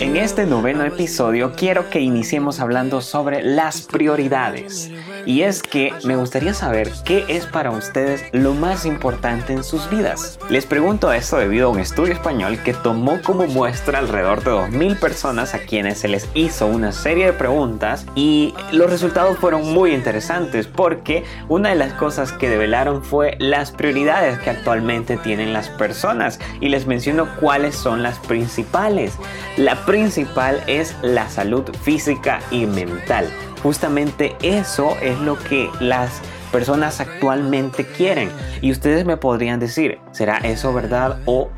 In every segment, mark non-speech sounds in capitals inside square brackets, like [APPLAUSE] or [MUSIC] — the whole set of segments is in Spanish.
En este noveno episodio quiero que iniciemos hablando sobre las prioridades. Y es que me gustaría saber qué es para ustedes lo más importante en sus vidas. Les pregunto esto debido a un estudio español que tomó como muestra alrededor de 2.000 personas a quienes se les hizo una serie de preguntas y los resultados fueron muy interesantes porque una de las cosas que develaron fue las prioridades que actualmente tienen las personas y les menciono cuáles son las principales. La principal es la salud física y mental. Justamente eso es lo que las personas actualmente quieren. Y ustedes me podrían decir, ¿será eso verdad o,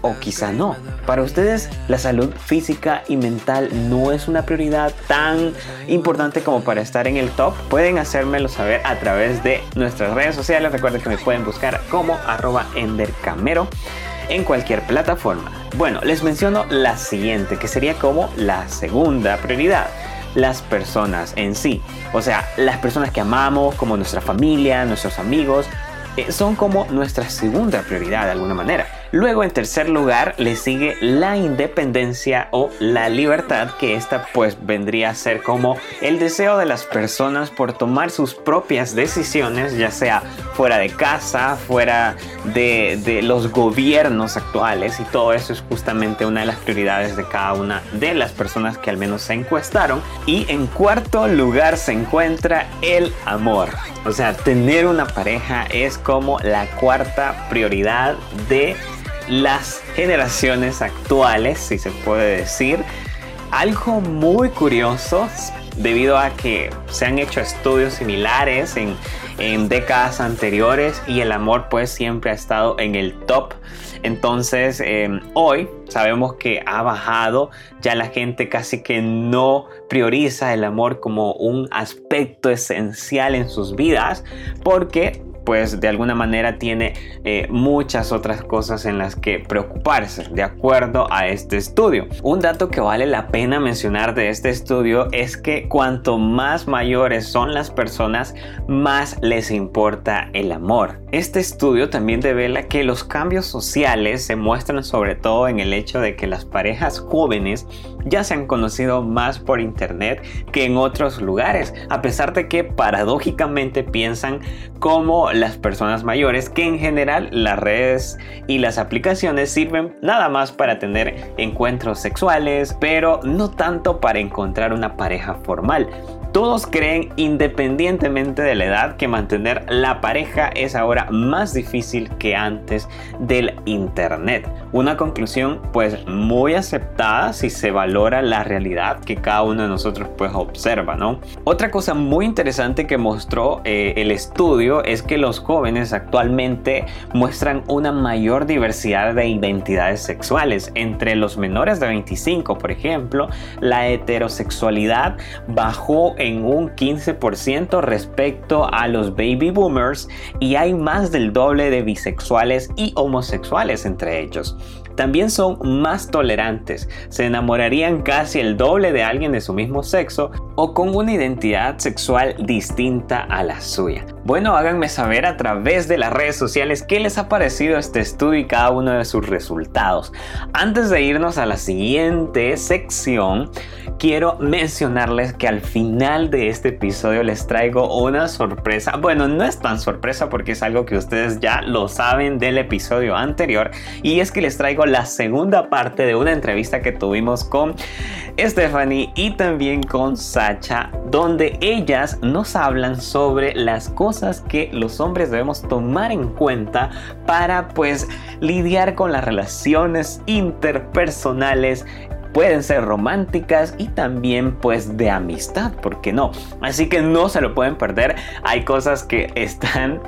o quizá no? Para ustedes la salud física y mental no es una prioridad tan importante como para estar en el top. Pueden hacérmelo saber a través de nuestras redes sociales. Recuerden que me pueden buscar como arroba endercamero en cualquier plataforma. Bueno, les menciono la siguiente, que sería como la segunda prioridad las personas en sí. O sea, las personas que amamos, como nuestra familia, nuestros amigos, eh, son como nuestra segunda prioridad de alguna manera. Luego en tercer lugar le sigue la independencia o la libertad, que esta pues vendría a ser como el deseo de las personas por tomar sus propias decisiones, ya sea fuera de casa, fuera de, de los gobiernos actuales y todo eso es justamente una de las prioridades de cada una de las personas que al menos se encuestaron. Y en cuarto lugar se encuentra el amor. O sea, tener una pareja es como la cuarta prioridad de las generaciones actuales, si se puede decir. Algo muy curioso debido a que se han hecho estudios similares en, décadas anteriores y el amor pues siempre ha estado en el top. Entonces em, hoy sabemos que ha bajado, ya la gente casi que no prioriza el amor como un aspecto esencial en sus vidas porque pues de alguna manera tiene eh, muchas otras cosas en las que preocuparse, de acuerdo a este estudio. Un dato que vale la pena mencionar de este estudio es que cuanto más mayores son las personas, más les importa el amor. Este estudio también revela que los cambios sociales se muestran sobre todo en el hecho de que las parejas jóvenes ya se han conocido más por internet que en otros lugares, a pesar de que paradójicamente piensan como las personas mayores que en general las redes y las aplicaciones sirven nada más para tener encuentros sexuales, pero no tanto para encontrar una pareja formal. Todos creen, independientemente de la edad, que mantener la pareja es ahora más difícil que antes del Internet. Una conclusión pues muy aceptada si se valora la realidad que cada uno de nosotros pues observa, ¿no? Otra cosa muy interesante que mostró eh, el estudio es que los jóvenes actualmente muestran una mayor diversidad de identidades sexuales. Entre los menores de 25, por ejemplo, la heterosexualidad bajó en un 15% respecto a los baby boomers y hay más del doble de bisexuales y homosexuales entre ellos también son más tolerantes, se enamorarían casi el doble de alguien de su mismo sexo o con una identidad sexual distinta a la suya. Bueno, háganme saber a través de las redes sociales qué les ha parecido este estudio y cada uno de sus resultados. Antes de irnos a la siguiente sección, quiero mencionarles que al final de este episodio les traigo una sorpresa. Bueno, no es tan sorpresa porque es algo que ustedes ya lo saben del episodio anterior y es que les traigo la segunda parte de una entrevista que tuvimos con Stephanie y también con Sacha, donde ellas nos hablan sobre las cosas que los hombres debemos tomar en cuenta para pues lidiar con las relaciones interpersonales pueden ser románticas y también pues de amistad, ¿por qué no? Así que no se lo pueden perder, hay cosas que están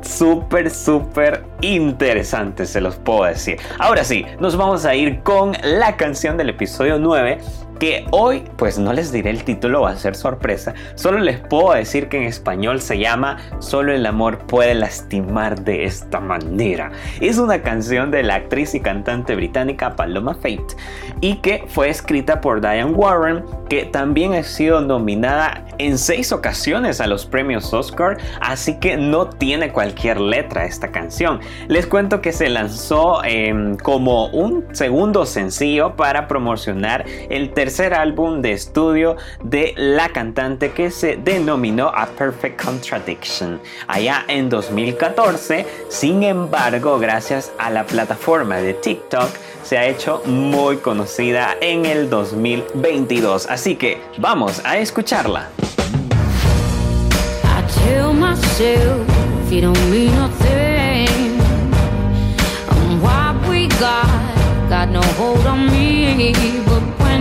súper, súper interesantes, se los puedo decir. Ahora sí, nos vamos a ir con la canción del episodio 9 que hoy pues no les diré el título, va a ser sorpresa, solo les puedo decir que en español se llama Solo el amor puede lastimar de esta manera. Es una canción de la actriz y cantante británica Paloma Fate y que fue escrita por Diane Warren, que también ha sido nominada en seis ocasiones a los premios Oscar, así que no tiene cualquier letra esta canción. Les cuento que se lanzó em, como un segundo sencillo para promocionar el tercer álbum de estudio de la cantante que se denominó A Perfect Contradiction allá en 2014. Sin embargo, gracias a la plataforma de TikTok, se ha hecho muy conocida en el 2022. Así que vamos a escucharla.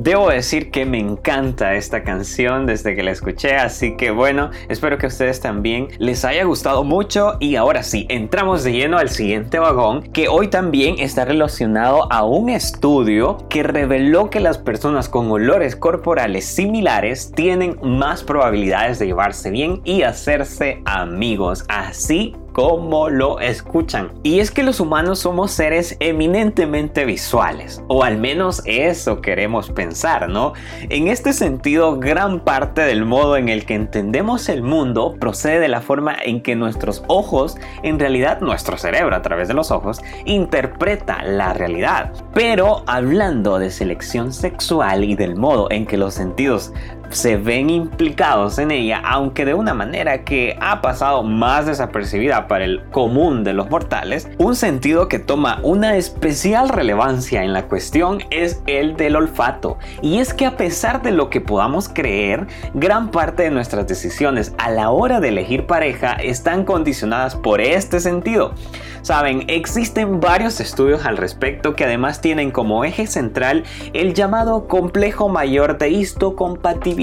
Debo decir que me encanta esta canción desde que la escuché, así que bueno, espero que a ustedes también les haya gustado mucho. Y ahora sí, entramos de lleno al siguiente vagón que hoy también está relacionado a un estudio que reveló que las personas con olores corporales similares tienen más probabilidades de llevarse bien y hacerse amigos, así como lo escuchan. Y es que los humanos somos seres eminentemente visuales, o al menos eso queremos pensar, ¿no? En este sentido, gran parte del modo en el que entendemos el mundo procede de la forma en que nuestros ojos, en realidad nuestro cerebro a través de los ojos, interpreta la realidad. Pero hablando de selección sexual y del modo en que los sentidos se ven implicados en ella, aunque de una manera que ha pasado más desapercibida para el común de los mortales, un sentido que toma una especial relevancia en la cuestión es el del olfato. Y es que a pesar de lo que podamos creer, gran parte de nuestras decisiones a la hora de elegir pareja están condicionadas por este sentido. Saben, existen varios estudios al respecto que además tienen como eje central el llamado complejo mayor de histocompatibilidad.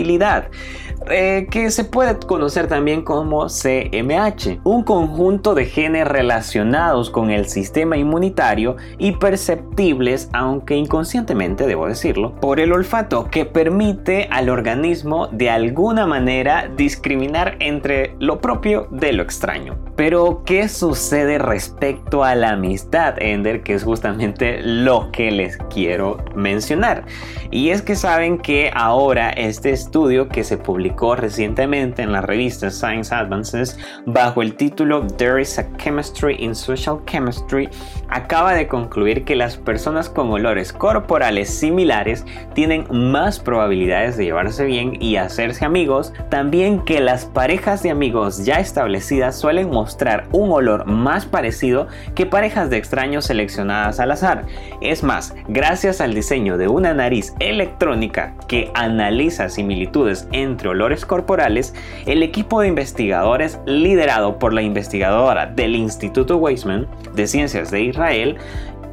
Eh, que se puede conocer también como CMH, un conjunto de genes relacionados con el sistema inmunitario y perceptibles, aunque inconscientemente debo decirlo, por el olfato, que permite al organismo de alguna manera discriminar entre lo propio de lo extraño. Pero, ¿qué sucede respecto a la amistad, Ender? Que es justamente lo que les quiero mencionar. Y es que saben que ahora este estudio que se publicó recientemente en la revista Science Advances bajo el título There is a Chemistry in Social Chemistry acaba de concluir que las personas con olores corporales similares tienen más probabilidades de llevarse bien y hacerse amigos, también que las parejas de amigos ya establecidas suelen mostrar un olor más parecido que parejas de extraños seleccionadas al azar. Es más, gracias al diseño de una nariz electrónica que analiza similitudes entre olores corporales, el equipo de investigadores liderado por la investigadora del Instituto Weizmann de Ciencias de Israel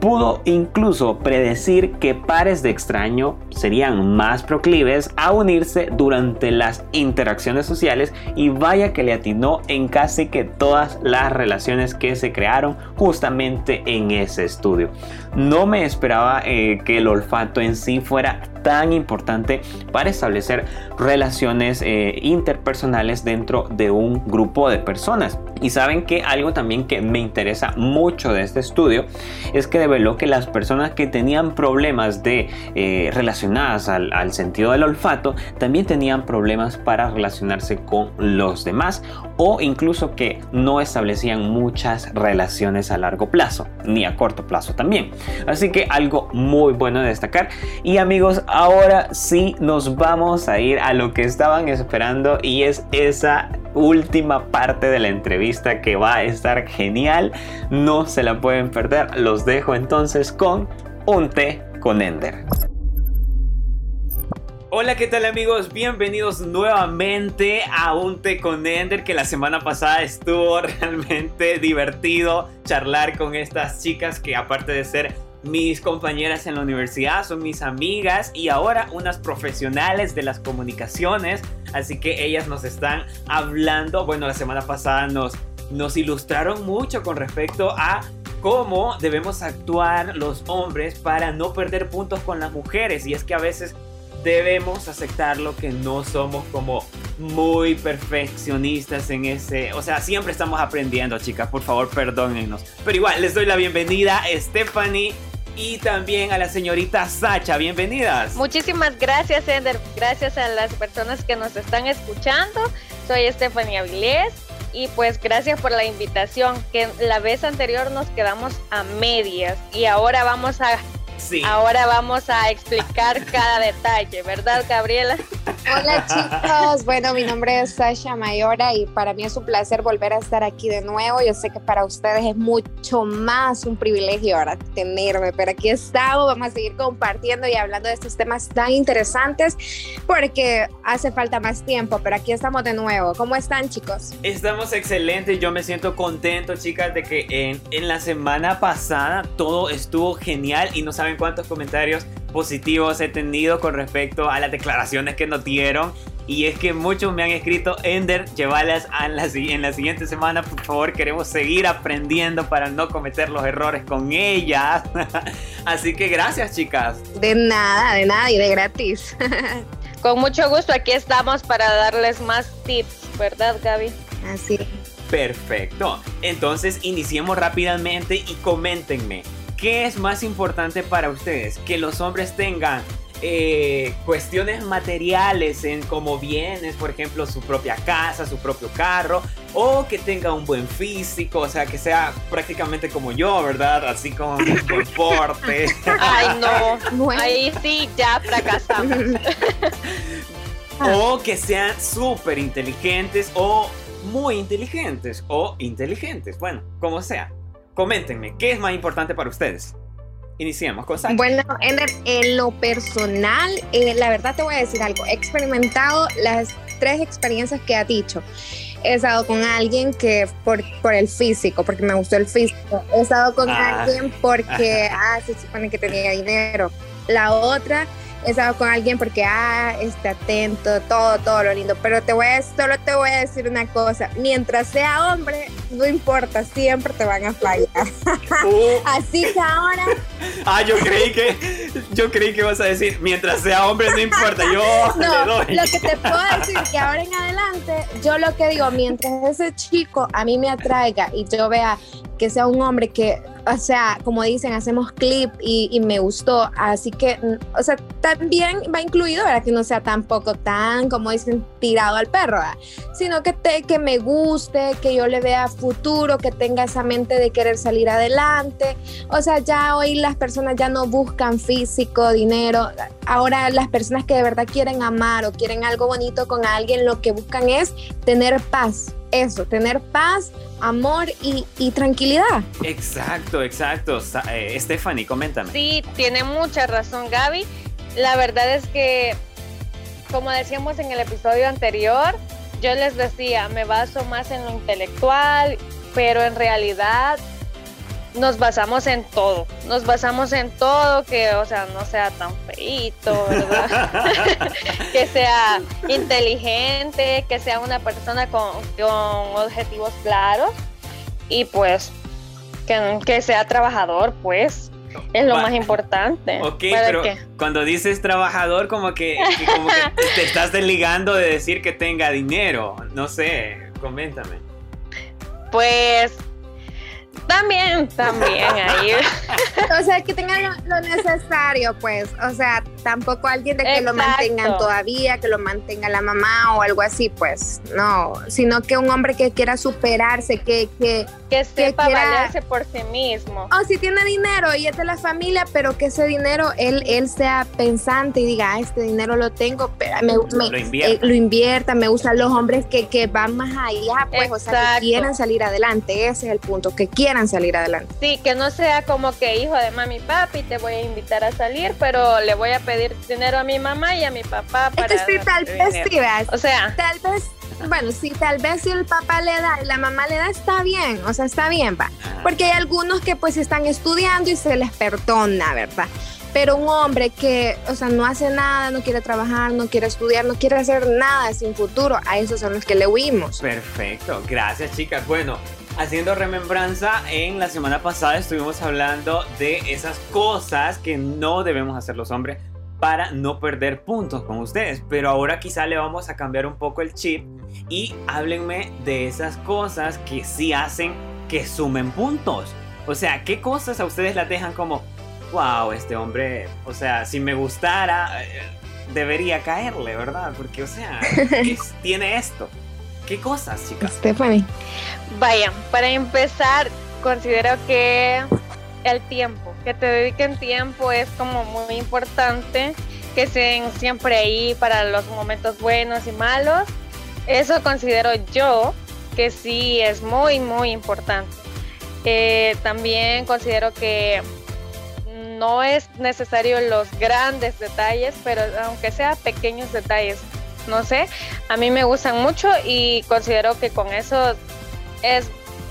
pudo incluso predecir que pares de extraño serían más proclives a unirse durante las interacciones sociales y vaya que le atinó en casi que todas las relaciones que se crearon justamente en ese estudio. No me esperaba eh, que el olfato en sí fuera tan importante para establecer relaciones eh, interpersonales dentro de un grupo de personas. Y saben que algo también que me interesa mucho de este estudio es que develó que las personas que tenían problemas de eh, relacionadas al, al sentido del olfato también tenían problemas para relacionarse con los demás o incluso que no establecían muchas relaciones a largo plazo ni a corto plazo también. Así que algo muy bueno de destacar. Y amigos, ahora sí nos vamos a ir a lo que estaban esperando y es esa última parte de la entrevista que va a estar genial. No se la pueden perder. Los dejo entonces con un té con Ender. Hola, ¿qué tal amigos? Bienvenidos nuevamente a un té con Ender que la semana pasada estuvo [LAUGHS] realmente divertido charlar con estas chicas que aparte de ser mis compañeras en la universidad, son mis amigas y ahora unas profesionales de las comunicaciones. Así que ellas nos están hablando, bueno, la semana pasada nos, nos ilustraron mucho con respecto a cómo debemos actuar los hombres para no perder puntos con las mujeres. Y es que a veces debemos aceptarlo que no somos como muy perfeccionistas en ese, o sea, siempre estamos aprendiendo, chicas, por favor, perdónennos. Pero igual les doy la bienvenida a Stephanie y también a la señorita Sacha. Bienvenidas. Muchísimas gracias, Ender. Gracias a las personas que nos están escuchando. Soy Stephanie Avilés y pues gracias por la invitación. Que la vez anterior nos quedamos a medias y ahora vamos a Ahora vamos a explicar cada detalle, ¿verdad, Gabriela? Hola chicos, bueno, mi nombre es Sasha Mayora y para mí es un placer volver a estar aquí de nuevo. Yo sé que para ustedes es mucho más un privilegio ahora tenerme, pero aquí estamos, vamos a seguir compartiendo y hablando de estos temas tan interesantes porque hace falta más tiempo, pero aquí estamos de nuevo. ¿Cómo están chicos? Estamos excelentes, yo me siento contento chicas de que en, en la semana pasada todo estuvo genial y no saben cuántos comentarios positivos he tenido con respecto a las declaraciones que nos dieron. Y es que muchos me han escrito, Ender, llévalas en la, en la siguiente semana, por favor, queremos seguir aprendiendo para no cometer los errores con ellas. [LAUGHS] Así que gracias, chicas. De nada, de nada y de gratis. [LAUGHS] con mucho gusto, aquí estamos para darles más tips, ¿verdad, Gaby? Así Perfecto. Entonces iniciemos rápidamente y coméntenme. ¿Qué es más importante para ustedes? ¿Que los hombres tengan eh, cuestiones materiales en como bienes, por ejemplo, su propia casa, su propio carro, o que tenga un buen físico, o sea, que sea prácticamente como yo, ¿verdad? Así como un buen porte. [LAUGHS] Ay, no, ahí sí ya fracasamos. [LAUGHS] o que sean súper inteligentes o muy inteligentes o inteligentes, bueno, como sea. Coméntenme, ¿qué es más importante para ustedes? Iniciemos con Bueno, en, lo personal, eh, la verdad te voy a decir algo. He experimentado las tres experiencias que ha dicho. He estado con alguien que por, por el físico, porque me gustó el físico. He estado con ah. alguien porque, [LAUGHS] ah, se supone que tenía dinero. La otra he estado con alguien porque, ah, esté atento, todo, todo lo lindo. Pero te voy a, solo te voy a decir una cosa, mientras sea hombre, no importa, siempre te van a fallar. Uh. [LAUGHS] Así que ahora... Ah, yo creí que, yo creí que vas a decir, mientras sea hombre, no importa, yo [LAUGHS] no, Lo que te puedo decir que ahora en adelante, yo lo que digo, mientras ese chico a mí me atraiga y yo vea que sea un hombre que, o sea, como dicen, hacemos clip y, me gustó. Así que, mm, o sea, también va incluido, ¿verdad? Que no sea tampoco tan, como dicen, tirado al perro, sino que, te, que me guste, que yo le vea futuro, que tenga esa mente de querer salir adelante. O sea, ya hoy las personas ya no buscan físico, dinero. Ahora las personas que de verdad quieren amar o quieren algo bonito con alguien, lo que buscan es tener paz eso, tener paz, amor y, tranquilidad. Exacto, exacto. Eh, Stephanie, coméntame. Sí, tiene mucha razón Gaby. La verdad es que, como decíamos en el episodio anterior, yo les decía, me baso más en lo intelectual, pero en realidad nos basamos en todo, nos basamos en todo, que, o sea, no sea tan feito, ¿verdad? [LAUGHS] [LAUGHS] que sea inteligente, que sea una persona con, objetivos claros y pues que, sea trabajador, pues. Es lo más importante. Ok, pero cuando dices trabajador, como que, como que [LAUGHS] te estás desligando de decir que tenga dinero. No sé, coméntame. Pues también, también ahí. [LAUGHS] o sea, que tengan lo, necesario, pues. O sea, tampoco alguien de que lo mantengan todavía, que lo mantenga la mamá o algo así, pues. No, sino que un hombre que quiera superarse, que, que, que sepa valerse por sí mismo. O si tiene dinero y es de la familia, pero que ese dinero él, él sea pensante y diga, ah, este dinero lo tengo, pero me, lo, invierta. me gustan los hombres que, que van más allá, pues, o sea, que quieran salir adelante, ese es el punto, que quieran salir adelante. Sí, que no sea como que hijo de mami papi, te voy a invitar a salir, pero le voy a pedir dinero a mi mamá y a mi papá para... Es que sí, tal vez sí, O sea... Tal vez bueno, sí, tal vez si el papá le da y la mamá le da, está bien, o sea, está bien, va. Porque hay algunos que pues están estudiando y se les perdona, ¿verdad? Pero un hombre que, o sea, no hace nada, no quiere trabajar, no quiere estudiar, no quiere hacer nada sin futuro, a esos son los que le huimos. Perfecto, gracias chicas. Bueno, haciendo remembranza, en la semana pasada estuvimos hablando de esas cosas que no debemos hacer los hombres para no perder puntos con ustedes. Pero ahora quizá le vamos a cambiar un poco el chip y háblenme de esas cosas que sí hacen que sumen puntos. O sea, ¿qué cosas a ustedes las dejan como, wow, este hombre, o sea, si me gustara, eh, debería caerle, ¿verdad? Porque, o sea, [LAUGHS] tiene esto? ¿Qué cosas, chicas? Stephanie. Vaya, para empezar, considero que el tiempo, que te dediquen tiempo es como muy importante, que estén siempre ahí para los momentos buenos y malos. Eso considero yo que sí es muy, muy importante. Eh, también considero que no es necesario los grandes detalles, pero aunque sea pequeños detalles, no sé, a mí me gustan mucho y considero que con eso es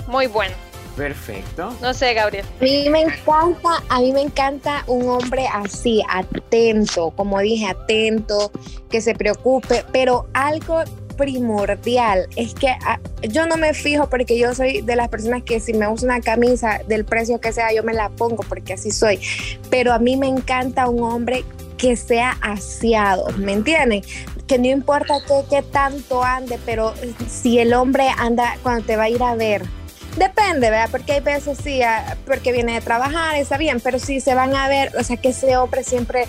muy bueno. Perfecto. No sé, Gabriel. A mí me encanta, a mí me encanta un hombre así, atento, como dije, atento, que se preocupe, pero algo primordial es que ah, yo no me fijo porque yo soy de las personas que si me uso una camisa del precio que sea, yo me la pongo porque así soy. Pero a mí me encanta un hombre que sea aseado, ¿me entienden? Que no importa qué, tanto ande, pero si el hombre anda cuando te va a ir a ver, Depende, ¿verdad? Porque hay veces sí, ah, porque viene de trabajar, está bien, pero si se van a ver, o sea, que ese hombre siempre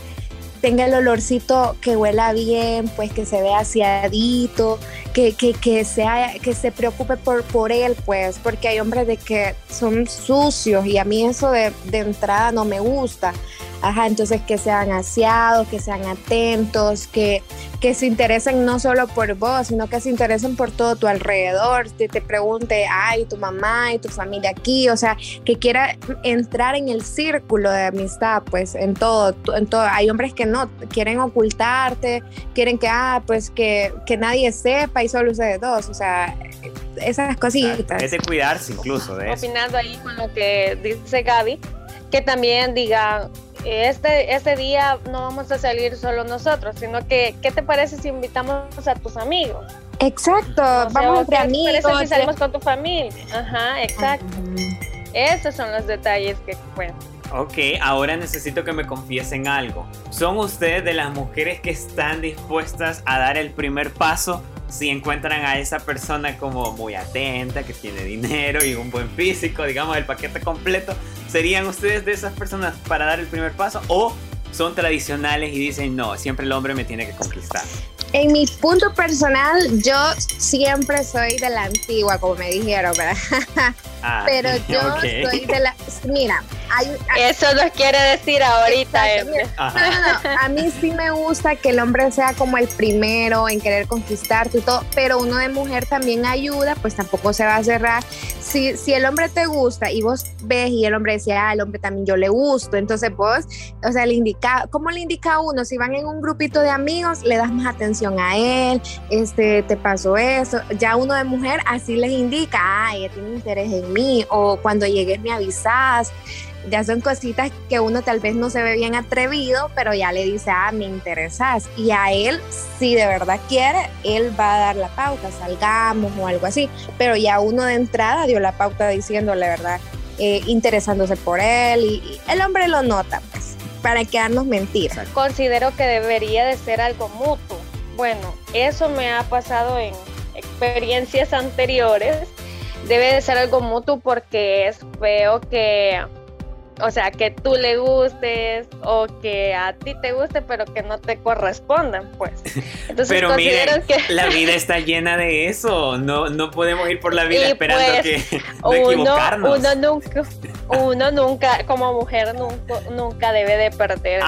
tenga el olorcito que huela bien, pues que se vea aseadito, que, que, que, sea, que se preocupe por, por él, pues, porque hay hombres de que son sucios y a mí eso de, de entrada no me gusta. Ajá, entonces que sean aseados, que sean atentos, que, que se interesen no solo por vos, sino que se interesen por todo tu alrededor, que te pregunte, ay, tu mamá y tu familia aquí, o sea, que quiera entrar en el círculo de amistad, pues en todo, en todo. Hay hombres que no, quieren ocultarte, quieren que, ah, pues que, que nadie sepa y solo ustedes dos, o sea, esas cositas. Es de cuidarse incluso de eso. Opinando ahí con lo que dice Gaby, que también diga, este, este día no vamos a salir solo nosotros, sino que, ¿qué te parece si invitamos a tus amigos? Exacto, vamos entre amigos. ¿Qué si salimos con tu familia? Ajá, exacto. Esos son los detalles que cuentan. Ok, ahora necesito que me confiesen algo. ¿Son ustedes de las mujeres que están dispuestas a dar el primer paso si encuentran a esa persona como muy atenta, que tiene dinero y un buen físico, digamos el paquete completo, ¿serían ustedes de esas personas para dar el primer paso o son tradicionales y dicen no, siempre el hombre me tiene que conquistar? En mi punto personal, yo siempre soy de la antigua, como me dijeron, ¿verdad? [LAUGHS] Ah, Pero [LAUGHS] yo soy de la... Mira, eso nos quiere decir ahorita. a mí sí me gusta que el hombre sea como el primero en querer conquistarte y todo, pero uno de mujer también ayuda, pues tampoco se va a cerrar. Si, si el hombre te gusta y vos ves y el hombre decía, ah, el hombre también yo le gusto, entonces vos, o sea, le indica, ¿cómo le indica a uno? Si van en un grupito de amigos, le das más atención a él, este, te pasó eso, ya uno de mujer así les indica, ah, ella tiene interés en mí, o cuando llegues me avisas ya son cositas que uno tal vez no se ve bien atrevido, pero ya le dice, ah, me interesas. Y a él, si de verdad quiere, él va a dar la pauta, salgamos o algo así. Pero ya uno de entrada dio la pauta diciéndole, ¿verdad? Eh, interesándose por él y, el hombre lo nota, pues, para quedarnos mentiras. Considero que debería de ser algo mutuo. Bueno, eso me ha pasado en experiencias anteriores. Debe de ser algo mutuo porque es feo que o sea, que tú le gustes o que a ti te guste, pero que no te correspondan, pues. [LAUGHS] Entonces, pero miren, que [LAUGHS] la vida está llena de eso. No, no podemos ir por la vida esperando pues, que [LAUGHS] no uno, equivocarnos. Uno nunca, uno nunca, como mujer, nunca, nunca debe de perder.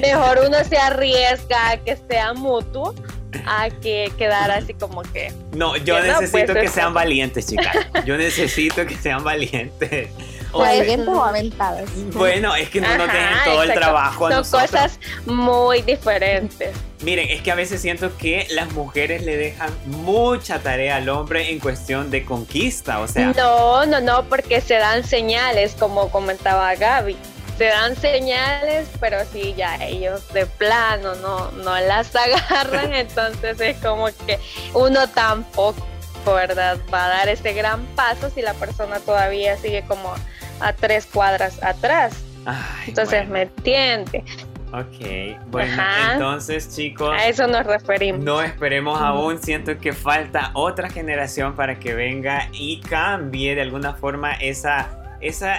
Mejor uno se arriesga a que sea mutuo a que quedar así como que. No, yo pues, necesito que sean valientes, chicas. Yo necesito que sean valientes. O aventadas. Bueno, es que no nos dejen todo el trabajo a Son cosas muy diferentes. Miren, es que a veces siento que las mujeres le dejan mucha tarea al hombre en cuestión de conquista, o sea. No, no, no, porque se dan señales, como comentaba Gaby. Se dan señales, pero si ya ellos de plano no, no las [LAUGHS] agarran, entonces es como que uno tampoco, ¿verdad? Va a dar ese gran paso si la persona todavía sigue como a tres cuadras atrás. Entonces me entiende. Ok, bueno, entonces chicos... A eso nos referimos. No esperemos aún, siento que falta otra generación para que venga y cambie de alguna forma esa... esa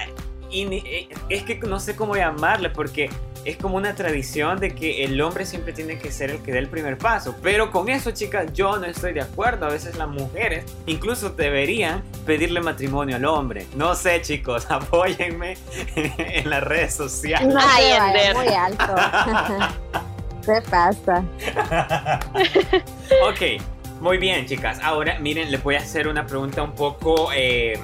eh, es que no sé cómo llamarle porque es como una tradición de que el hombre siempre tiene que ser el que dé el primer paso. Pero con eso, chicas, yo no estoy de acuerdo. A veces las mujeres incluso deberían pedirle matrimonio al hombre. No sé, chicos, [LAUGHS] apóyenme en las redes sociales. No, muy alto. [LAUGHS] ¿Qué pasa? [LAUGHS] ok, muy bien, chicas. Ahora, miren, les voy a hacer una pregunta un poco... Eh,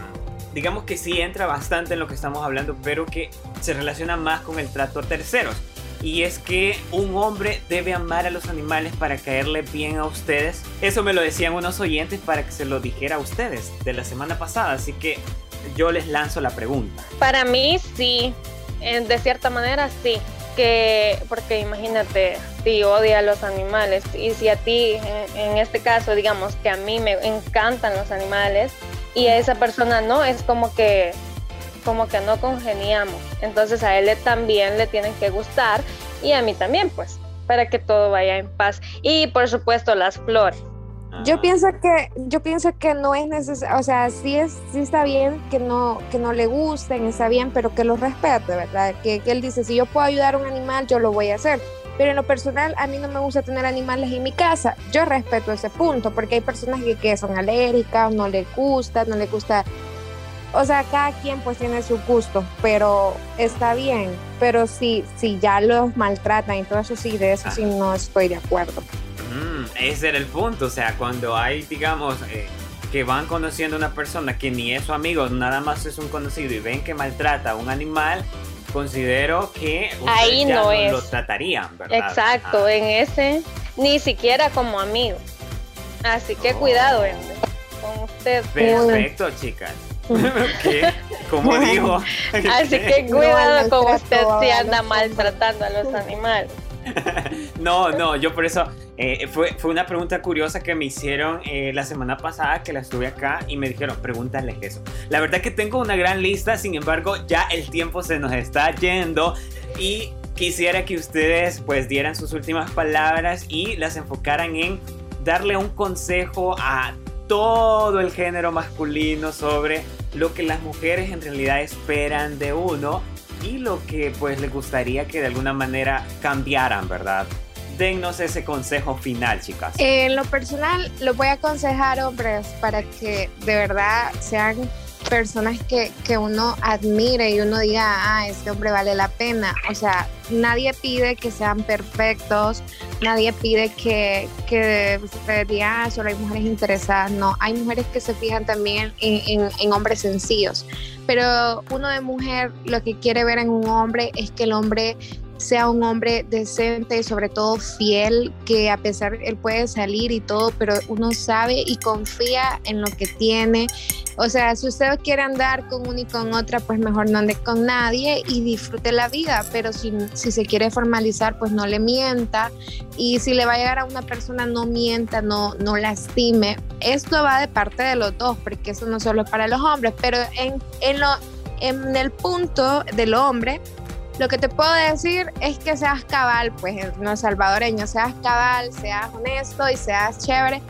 digamos que sí entra bastante en lo que estamos hablando, pero que se relaciona más con el trato a terceros. Y es que un hombre debe amar a los animales para caerle bien a ustedes. Eso me lo decían unos oyentes para que se lo dijera a ustedes de la semana pasada. Así que yo les lanzo la pregunta. Para mí sí, de cierta manera sí. Que, porque imagínate, si odia a los animales y si a ti, en este caso, digamos que a mí me encantan los animales, y a esa persona no, es como que como que no congeniamos. Entonces a él también le tienen que gustar y a mí también, pues. para que todo vaya en paz. Y por supuesto las flores. Yo pienso que yo pienso que no es necesario, o sea, sí es sí está bien que no que no le gusten, está bien, pero que lo respete, ¿verdad? Que, que él dice, si yo puedo ayudar a un animal, yo lo voy a hacer. Pero en lo personal, a mí no me gusta tener animales en mi casa. Yo respeto ese punto, porque hay personas que, que son alérgicas, no les gusta, no les gusta o sea, cada quien pues tiene su gusto, pero está bien. Pero si, si ya los maltratan y todo eso sí, de eso sí no estoy de acuerdo. Mm, ese era el punto, o sea, cuando hay, digamos, eh, que van conociendo a una persona que ni es su amigo, nada más es un conocido y ven que maltrata a un animal, considero que ahí no, es. lo tratarían, ¿verdad? Exacto, en ese ni siquiera como amigo. Así que cuidado, con usted. Perfecto, chicas. [LAUGHS] [LAUGHS] ¿Qué? ¿Cómo dijo? Así [LAUGHS] que cuidado con usted si anda maltratando a los animales. [LAUGHS] No, no, yo por eso eh, fue, fue una pregunta curiosa que me hicieron eh, la semana pasada que la estuve acá y me dijeron, pregúntale eso. La verdad que tengo una gran lista, sin embargo ya el tiempo se nos está yendo y quisiera que ustedes pues dieran sus últimas palabras y las enfocaran en darle un consejo a todo el género masculino sobre lo que las mujeres en realidad esperan de uno y lo que pues les gustaría que de alguna manera cambiaran, ¿verdad? Dennos ese consejo final, chicas. En lo personal, lo voy a aconsejar, hombres, para que de verdad sean personas que, que, uno admire y uno diga, ah, este hombre vale la pena. O sea, nadie pide que sean perfectos, nadie pide que, que se diga, ah, solo hay mujeres interesadas. No, hay mujeres que se fijan también en, en, en hombres sencillos. Pero uno de mujer lo que quiere ver en un hombre es que el hombre sea un hombre decente, y sobre todo fiel, que a pesar él puede salir y todo, pero uno sabe y confía en lo que tiene. O sea, si usted quiere andar con una y con otra, pues mejor no ande con nadie y disfrute la vida, pero si, si se quiere formalizar, pues no le mienta y si le va a llegar a una persona, no mienta, no, no lastime. Esto va de parte de los dos, porque eso no solo es para los hombres, pero en, en, lo, en el punto del hombre, lo que te puedo decir es que seas cabal, pues no salvadoreño, seas cabal, seas honesto y seas chévere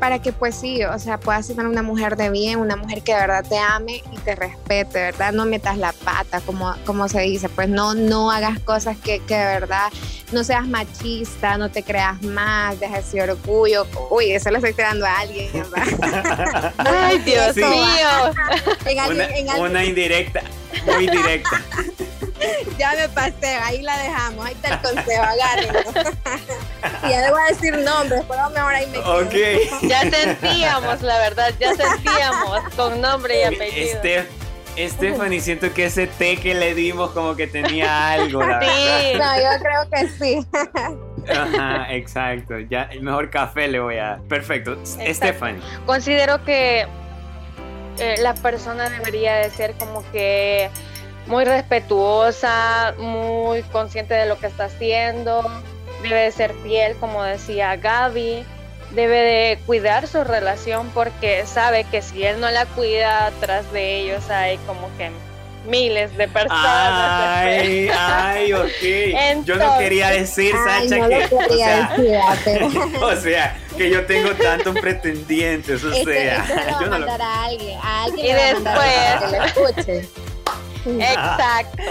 para que pues sí, o sea, puedas ser una mujer de bien, una mujer que de verdad te ame y te respete, ¿verdad? No metas la pata, como, como se dice, pues no, no hagas cosas que, que de verdad no seas machista, no te creas más, deja ese orgullo. Uy, eso lo estoy creando a alguien, ¿verdad? [LAUGHS] Ay, Dios mío. una, una indirecta, muy directa. [LAUGHS] [LAUGHS] ya me pasé, ahí la dejamos, ahí está el consejo, agárrenlo. [LAUGHS] y ya le voy a decir nombres, pero mejor ahí me quedo. Okay. Ya sentíamos, la verdad, ya sentíamos con nombre y apellido. Este, Stephanie, siento que ese té que le dimos como que tenía algo, la sí. No, yo creo que sí. Ajá, exacto. Ya el mejor café le voy a dar. Perfecto. Stephanie. Considero que eh, la persona debería de ser como que muy respetuosa, muy consciente de lo que está haciendo, debe de ser fiel, como decía Gaby, debe de cuidar su relación porque sabe que si él no la cuida, atrás de ellos hay como que miles de personas. Ay, ay, ok. [LAUGHS] yo no quería decir, Sacha, que. o, sea, [LAUGHS] o sea, que yo tengo tantos pretendientes. [LAUGHS] O sea, yo no lo. A alguien, a alguien y después. Exacto.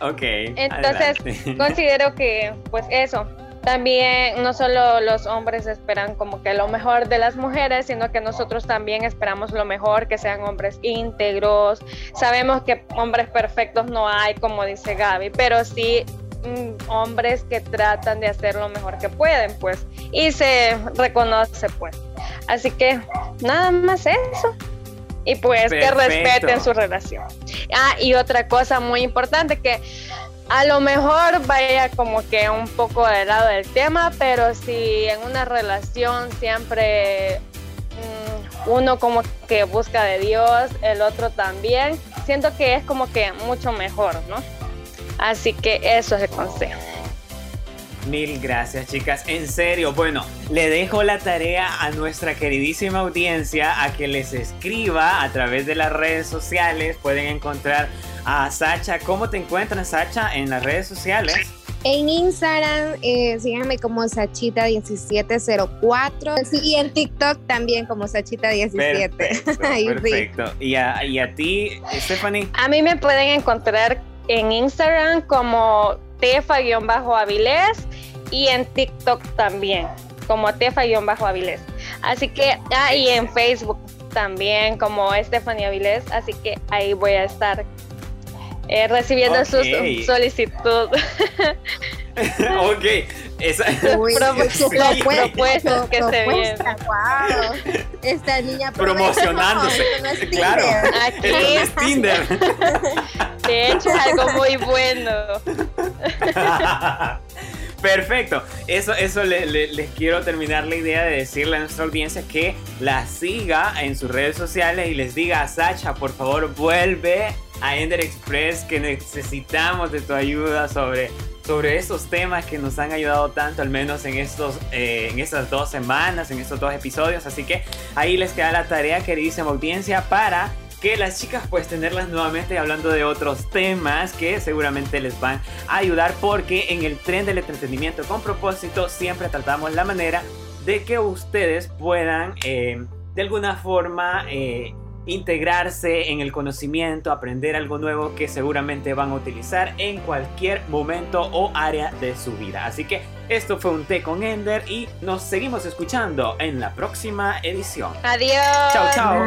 [LAUGHS] ok. Entonces, considero que, pues eso, también no solo los hombres esperan como que lo mejor de las mujeres, sino que nosotros también esperamos lo mejor, que sean hombres íntegros. Sabemos que hombres perfectos no hay, como dice Gaby, pero sí mm, hombres que tratan de hacer lo mejor que pueden, pues, y se reconoce, pues. Así que nada más eso y pues que respeten su relación. Ah, y otra cosa muy importante que a lo mejor vaya como que un poco del lado del tema, pero si en una relación siempre mm, uno como que busca de Dios, el otro también, siento que es como que mucho mejor, ¿no? Así que eso es el consejo. Mil gracias chicas, en serio, bueno, le dejo la tarea a nuestra queridísima audiencia a que les escriba a través de las redes sociales, pueden encontrar a Sacha. ¿Cómo te encuentras, Sacha, en las redes sociales? En Instagram, eh, síganme como Sachita1704. y en TikTok también como Sachita17. Perfecto. [LAUGHS] perfecto. ¿Y, a, ¿Y a ti, Stephanie? A mí me pueden encontrar en Instagram como tefa-avilés y en TikTok también como tefa-avilés. Así que, ah, y en Facebook también como Stephanie Avilés, así que ahí voy a estar eh, recibiendo sus solicitud. [LAUGHS] ok, esa [LAUGHS] propuestas que se vienen. Wow. Esta niña promocionándose. claro, aquí es Tinder. De hecho, es algo muy bueno. [LAUGHS] Perfecto. Eso, eso les quiero terminar la idea de decirle a nuestra audiencia que la siga en sus redes sociales y les diga a Sacha, por favor, vuelve a Ender Express que necesitamos de tu ayuda sobre, sobre estos temas que nos han ayudado tanto, al menos en, estos, eh, en estas dos semanas, en estos dos episodios. Así que ahí les queda la tarea, queridísima audiencia, para que las chicas pues tenerlas nuevamente hablando de otros temas que seguramente les van a ayudar porque en el tren del entretenimiento con propósito siempre tratamos la manera de que ustedes puedan eh, de alguna forma eh, integrarse en el conocimiento, aprender algo nuevo que seguramente van a utilizar en cualquier momento o área de su vida. Así que esto fue un té con Ender y nos seguimos escuchando en la próxima edición. Adiós. Chao, chao.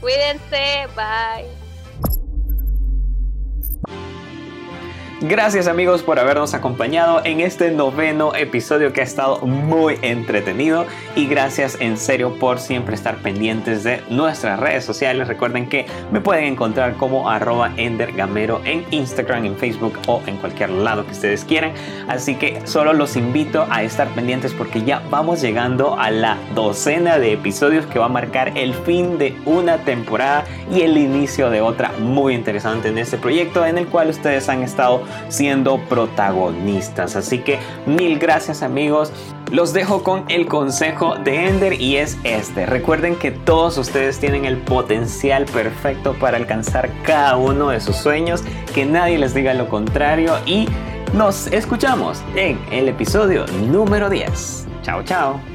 Cuídense. Bye. Gracias amigos por habernos acompañado en este noveno episodio que ha estado muy entretenido y gracias en serio por siempre estar pendientes de nuestras redes sociales. Recuerden que me pueden encontrar como arroba endergamero en Instagram, en Facebook o en cualquier lado que ustedes quieran. Así que solo los invito a estar pendientes porque ya vamos llegando a la docena de episodios que va a marcar el fin de una temporada y el inicio de otra muy interesante en este proyecto en el cual ustedes han estado siendo protagonistas. Así que mil gracias amigos. Los dejo con el consejo de Ender y es este. Recuerden que todos ustedes tienen el potencial perfecto para alcanzar cada uno de sus sueños, que nadie les diga lo contrario y nos escuchamos en el episodio número 10. Chao, chao.